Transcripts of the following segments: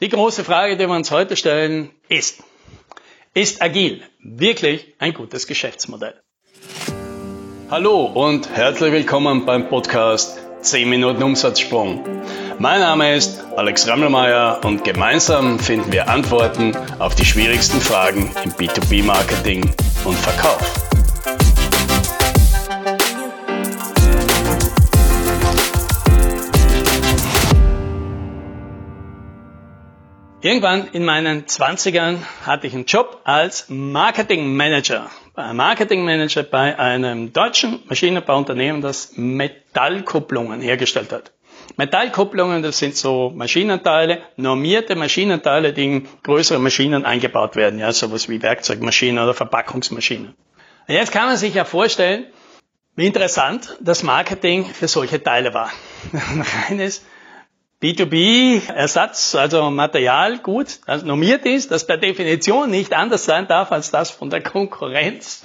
Die große Frage, die wir uns heute stellen, ist, ist agil wirklich ein gutes Geschäftsmodell? Hallo und herzlich willkommen beim Podcast 10 Minuten Umsatzsprung. Mein Name ist Alex Rammelmeier und gemeinsam finden wir Antworten auf die schwierigsten Fragen im B2B-Marketing und Verkauf. Irgendwann in meinen 20ern hatte ich einen Job als Marketing Manager. Marketing Manager bei einem deutschen Maschinenbauunternehmen, das Metallkupplungen hergestellt hat. Metallkupplungen, das sind so Maschinenteile, normierte Maschinenteile, die in größere Maschinen eingebaut werden, ja, sowas wie Werkzeugmaschinen oder Verpackungsmaschinen. Jetzt kann man sich ja vorstellen, wie interessant das Marketing für solche Teile war. Ein reines B2B-Ersatz, also Material gut, das normiert ist, das per Definition nicht anders sein darf als das von der Konkurrenz.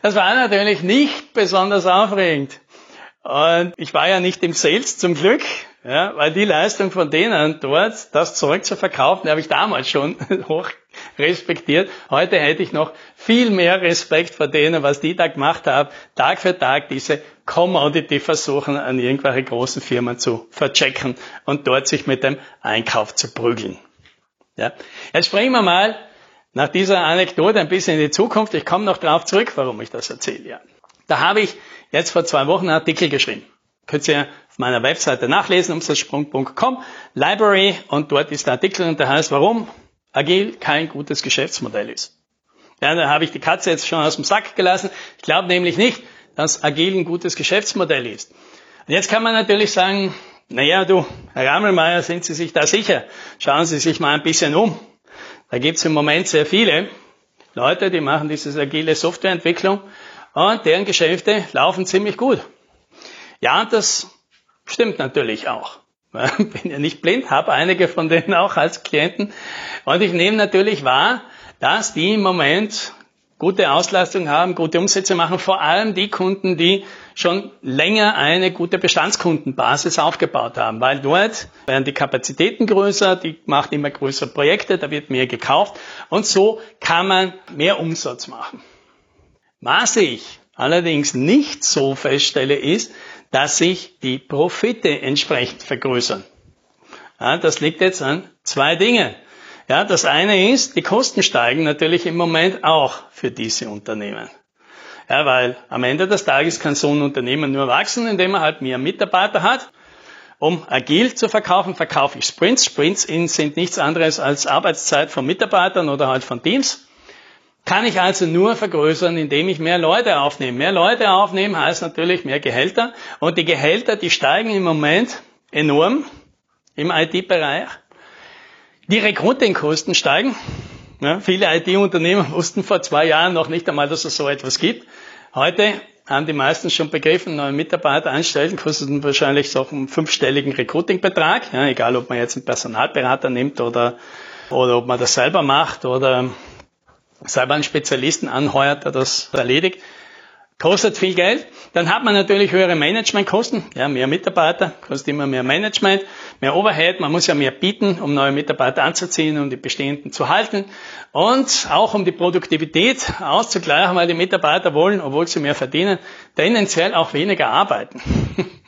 Das war natürlich nicht besonders aufregend. Und ich war ja nicht im Sales zum Glück, ja, weil die Leistung von denen dort, das zurück zu verkaufen, habe ich damals schon hoch respektiert. Heute hätte ich noch viel mehr Respekt vor denen, was die da gemacht haben, Tag für Tag diese Commodity versuchen, an irgendwelche großen Firmen zu verchecken und dort sich mit dem Einkauf zu prügeln. Ja. Jetzt springen wir mal nach dieser Anekdote ein bisschen in die Zukunft. Ich komme noch darauf zurück, warum ich das erzähle. Ja. Da habe ich jetzt vor zwei Wochen einen Artikel geschrieben. Könnt ihr auf meiner Webseite nachlesen, umsatzsprung.com, Library, und dort ist der Artikel und der heißt, warum agil kein gutes Geschäftsmodell ist. Ja, da habe ich die Katze jetzt schon aus dem Sack gelassen. Ich glaube nämlich nicht, dass agil ein gutes Geschäftsmodell ist. Und jetzt kann man natürlich sagen, naja, du, Herr Rammelmeier, sind Sie sich da sicher? Schauen Sie sich mal ein bisschen um. Da gibt es im Moment sehr viele Leute, die machen diese agile Softwareentwicklung und deren Geschäfte laufen ziemlich gut. Ja, das stimmt natürlich auch. Bin ja nicht blind, habe einige von denen auch als Klienten. Und ich nehme natürlich wahr, dass die im Moment gute Auslastung haben, gute Umsätze machen, vor allem die Kunden, die schon länger eine gute Bestandskundenbasis aufgebaut haben, weil dort werden die Kapazitäten größer, die macht immer größere Projekte, da wird mehr gekauft und so kann man mehr Umsatz machen. Was ich allerdings nicht so feststelle, ist, dass sich die Profite entsprechend vergrößern. Ja, das liegt jetzt an zwei Dingen. Ja, das eine ist, die Kosten steigen natürlich im Moment auch für diese Unternehmen. Ja, weil am Ende des Tages kann so ein Unternehmen nur wachsen, indem er halt mehr Mitarbeiter hat. Um agil zu verkaufen, verkaufe ich Sprints. Sprints sind nichts anderes als Arbeitszeit von Mitarbeitern oder halt von Teams. Kann ich also nur vergrößern, indem ich mehr Leute aufnehme. Mehr Leute aufnehmen heißt natürlich mehr Gehälter. Und die Gehälter, die steigen im Moment enorm im IT-Bereich. Die Recruiting-Kosten steigen. Ja, viele IT-Unternehmen wussten vor zwei Jahren noch nicht einmal, dass es so etwas gibt. Heute haben die meisten schon begriffen, neue Mitarbeiter einstellen, kostet wahrscheinlich so einen fünfstelligen Recruiting-Betrag. Ja, egal, ob man jetzt einen Personalberater nimmt oder, oder ob man das selber macht oder selber einen Spezialisten anheuert, der das erledigt. Kostet viel Geld. Dann hat man natürlich höhere Managementkosten. Ja, mehr Mitarbeiter, kostet immer mehr Management, mehr Overhead. Man muss ja mehr bieten, um neue Mitarbeiter anzuziehen um die bestehenden zu halten. Und auch um die Produktivität auszugleichen, weil die Mitarbeiter wollen, obwohl sie mehr verdienen, tendenziell auch weniger arbeiten.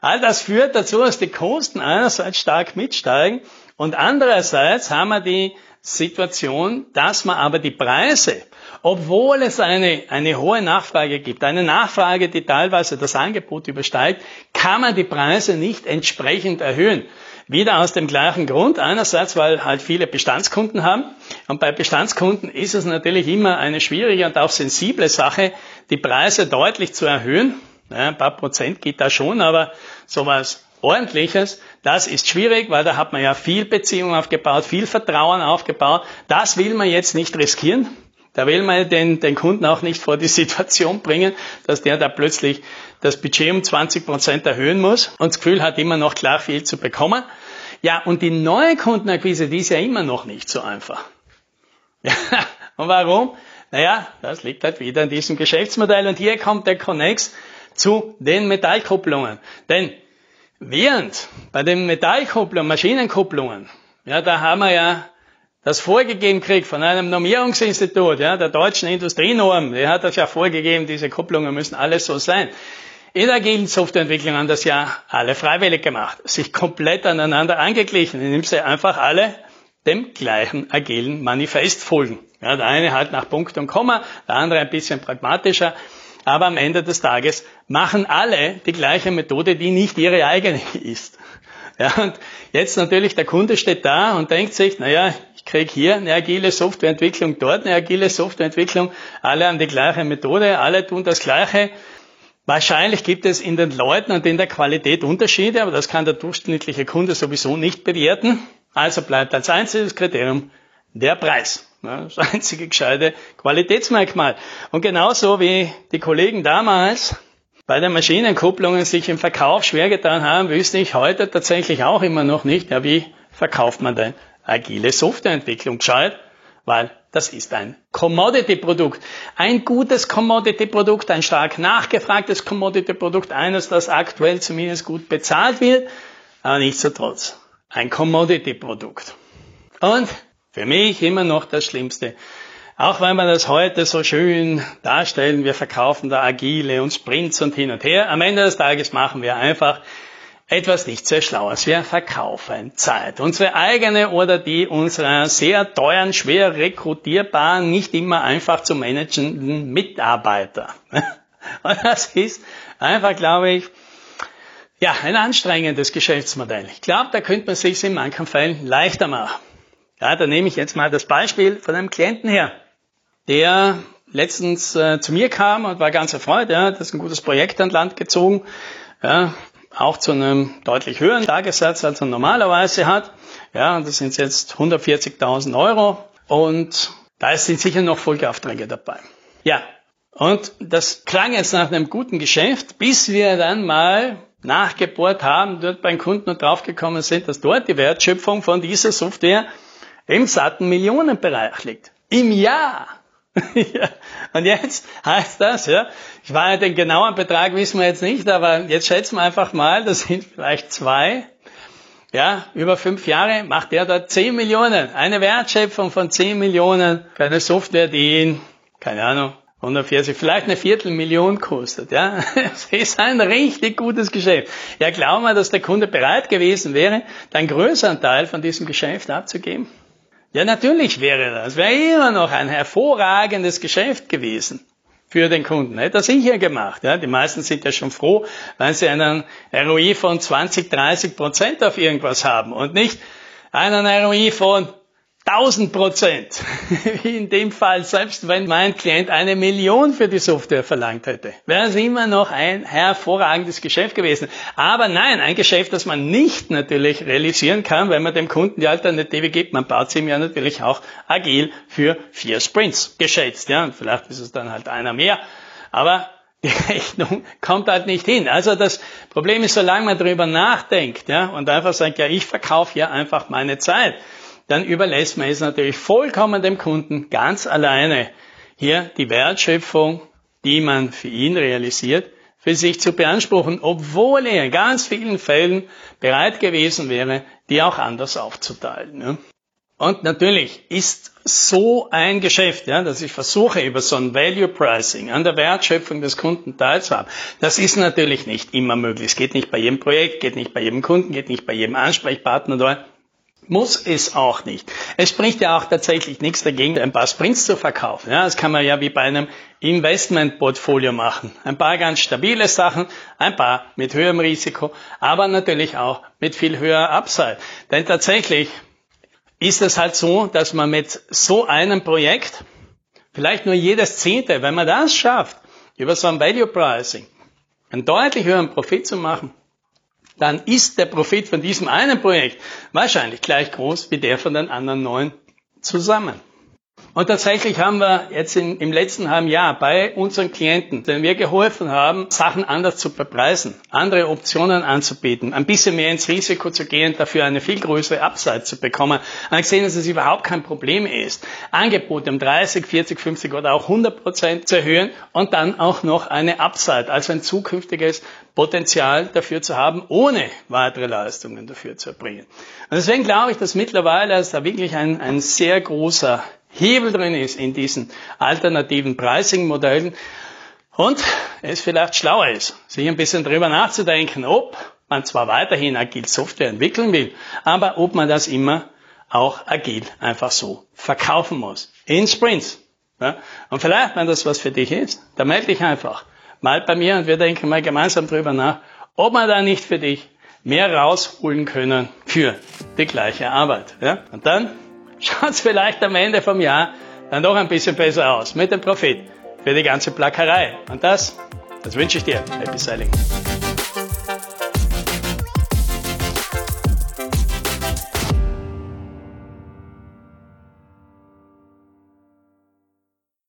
All das führt dazu, dass die Kosten einerseits stark mitsteigen und andererseits haben wir die Situation, dass man aber die Preise, obwohl es eine, eine hohe Nachfrage gibt, eine Nachfrage, die teilweise das Angebot übersteigt, kann man die Preise nicht entsprechend erhöhen. Wieder aus dem gleichen Grund. Einerseits, weil halt viele Bestandskunden haben. Und bei Bestandskunden ist es natürlich immer eine schwierige und auch sensible Sache, die Preise deutlich zu erhöhen. Ja, ein paar Prozent geht da schon, aber sowas Ordentliches, das ist schwierig, weil da hat man ja viel Beziehung aufgebaut, viel Vertrauen aufgebaut. Das will man jetzt nicht riskieren. Da will man den, den Kunden auch nicht vor die Situation bringen, dass der da plötzlich das Budget um 20 Prozent erhöhen muss und das Gefühl hat, immer noch klar viel zu bekommen. Ja, und die neue Kundenakquise, die ist ja immer noch nicht so einfach. Ja, und warum? Naja, das liegt halt wieder in diesem Geschäftsmodell. Und hier kommt der Connex zu den Metallkupplungen. Denn Während bei den Metallkupplungen, Maschinenkupplungen, ja, da haben wir ja das vorgegeben kriegt von einem Normierungsinstitut, ja, der deutschen Industrienorm, der hat das ja vorgegeben, diese Kupplungen müssen alles so sein. In der agilen Softwareentwicklung haben das ja alle freiwillig gemacht, sich komplett aneinander angeglichen, indem sie einfach alle dem gleichen agilen Manifest folgen. Ja, der eine halt nach Punkt und Komma, der andere ein bisschen pragmatischer, aber am Ende des Tages machen alle die gleiche Methode, die nicht ihre eigene ist. Ja, und jetzt natürlich der Kunde steht da und denkt sich, naja, ich kriege hier eine agile Softwareentwicklung, dort eine agile Softwareentwicklung, alle haben die gleiche Methode, alle tun das Gleiche. Wahrscheinlich gibt es in den Leuten und in der Qualität Unterschiede, aber das kann der durchschnittliche Kunde sowieso nicht bewerten. Also bleibt als einziges Kriterium der Preis. Das einzige gescheite Qualitätsmerkmal. Und genauso wie die Kollegen damals bei den Maschinenkupplungen sich im Verkauf schwer getan haben, wüsste ich heute tatsächlich auch immer noch nicht, ja, wie verkauft man denn agile Softwareentwicklung gescheit? Weil das ist ein Commodity-Produkt. Ein gutes Commodity-Produkt, ein stark nachgefragtes Commodity-Produkt, eines, das aktuell zumindest gut bezahlt wird, aber nichtsdestotrotz ein Commodity-Produkt. Und für mich immer noch das Schlimmste, auch wenn wir das heute so schön darstellen, wir verkaufen da Agile und Sprints und hin und her. Am Ende des Tages machen wir einfach etwas nicht sehr Schlaues. Wir verkaufen Zeit. Unsere eigene oder die unserer sehr teuren, schwer rekrutierbaren, nicht immer einfach zu managenden Mitarbeiter. Und das ist einfach, glaube ich, ja, ein anstrengendes Geschäftsmodell. Ich glaube, da könnte man sich in manchen Fällen leichter machen. Ja, da nehme ich jetzt mal das Beispiel von einem Klienten her der letztens äh, zu mir kam und war ganz erfreut, ja, das ist ein gutes Projekt an Land gezogen, ja, auch zu einem deutlich höheren Tagessatz, als er normalerweise hat. Ja, und das sind jetzt 140.000 Euro und da sind sicher noch Folgeaufträge dabei. Ja, und das klang jetzt nach einem guten Geschäft, bis wir dann mal nachgebohrt haben, dort beim Kunden und draufgekommen sind, dass dort die Wertschöpfung von dieser Software im satten Millionenbereich liegt. Im Jahr. ja. Und jetzt heißt das, ja, ich meine, den genauen Betrag wissen wir jetzt nicht, aber jetzt schätzen wir einfach mal, das sind vielleicht zwei, ja, über fünf Jahre macht er da 10 Millionen. Eine Wertschöpfung von 10 Millionen für eine Software, die ihn, keine Ahnung, 140, vielleicht eine Viertelmillion kostet, ja. Das ist ein richtig gutes Geschäft. Ja, glauben wir, dass der Kunde bereit gewesen wäre, einen größeren Teil von diesem Geschäft abzugeben? Ja, natürlich wäre das. Wäre immer noch ein hervorragendes Geschäft gewesen für den Kunden. Hätte er sicher gemacht. Ja. Die meisten sind ja schon froh, wenn sie einen ROI von 20, 30 Prozent auf irgendwas haben und nicht einen ROI von 1000 Prozent. Wie in dem Fall, selbst wenn mein Klient eine Million für die Software verlangt hätte, wäre es immer noch ein hervorragendes Geschäft gewesen. Aber nein, ein Geschäft, das man nicht natürlich realisieren kann, wenn man dem Kunden die Alternative gibt. Man baut sie ihm ja natürlich auch agil für vier Sprints geschätzt. Ja, und vielleicht ist es dann halt einer mehr. Aber die Rechnung kommt halt nicht hin. Also das Problem ist, solange man darüber nachdenkt, ja, und einfach sagt, ja, ich verkaufe hier einfach meine Zeit, dann überlässt man es natürlich vollkommen dem Kunden ganz alleine, hier die Wertschöpfung, die man für ihn realisiert, für sich zu beanspruchen, obwohl er in ganz vielen Fällen bereit gewesen wäre, die auch anders aufzuteilen. Und natürlich ist so ein Geschäft, ja, dass ich versuche, über so ein Value Pricing an der Wertschöpfung des Kunden teilzuhaben, das ist natürlich nicht immer möglich. Es geht nicht bei jedem Projekt, geht nicht bei jedem Kunden, geht nicht bei jedem Ansprechpartner. Muss es auch nicht. Es spricht ja auch tatsächlich nichts dagegen, ein paar Sprints zu verkaufen. Ja, das kann man ja wie bei einem Investmentportfolio machen. Ein paar ganz stabile Sachen, ein paar mit höherem Risiko, aber natürlich auch mit viel höherer Upside. Denn tatsächlich ist es halt so, dass man mit so einem Projekt vielleicht nur jedes Zehnte, wenn man das schafft, über so ein Value Pricing einen deutlich höheren Profit zu machen, dann ist der Profit von diesem einen Projekt wahrscheinlich gleich groß wie der von den anderen neun zusammen. Und tatsächlich haben wir jetzt in, im letzten halben Jahr bei unseren Klienten, denen wir geholfen haben, Sachen anders zu bepreisen, andere Optionen anzubieten, ein bisschen mehr ins Risiko zu gehen, dafür eine viel größere Upside zu bekommen, haben gesehen, dass es überhaupt kein Problem ist, Angebote um 30, 40, 50 oder auch 100 Prozent zu erhöhen und dann auch noch eine Upside, also ein zukünftiges Potenzial dafür zu haben, ohne weitere Leistungen dafür zu erbringen. Und deswegen glaube ich, dass mittlerweile es da wirklich ein, ein sehr großer Hebel drin ist in diesen alternativen Pricing-Modellen und es vielleicht schlauer ist, sich ein bisschen drüber nachzudenken, ob man zwar weiterhin agil Software entwickeln will, aber ob man das immer auch agil einfach so verkaufen muss. In Sprints. Ja? Und vielleicht, wenn das was für dich ist, dann melde dich einfach mal bei mir und wir denken mal gemeinsam drüber nach, ob wir da nicht für dich mehr rausholen können für die gleiche Arbeit. Ja? Und dann schaut es vielleicht am Ende vom Jahr dann doch ein bisschen besser aus mit dem Profit für die ganze Plackerei. Und das, das wünsche ich dir. Happy Sailing.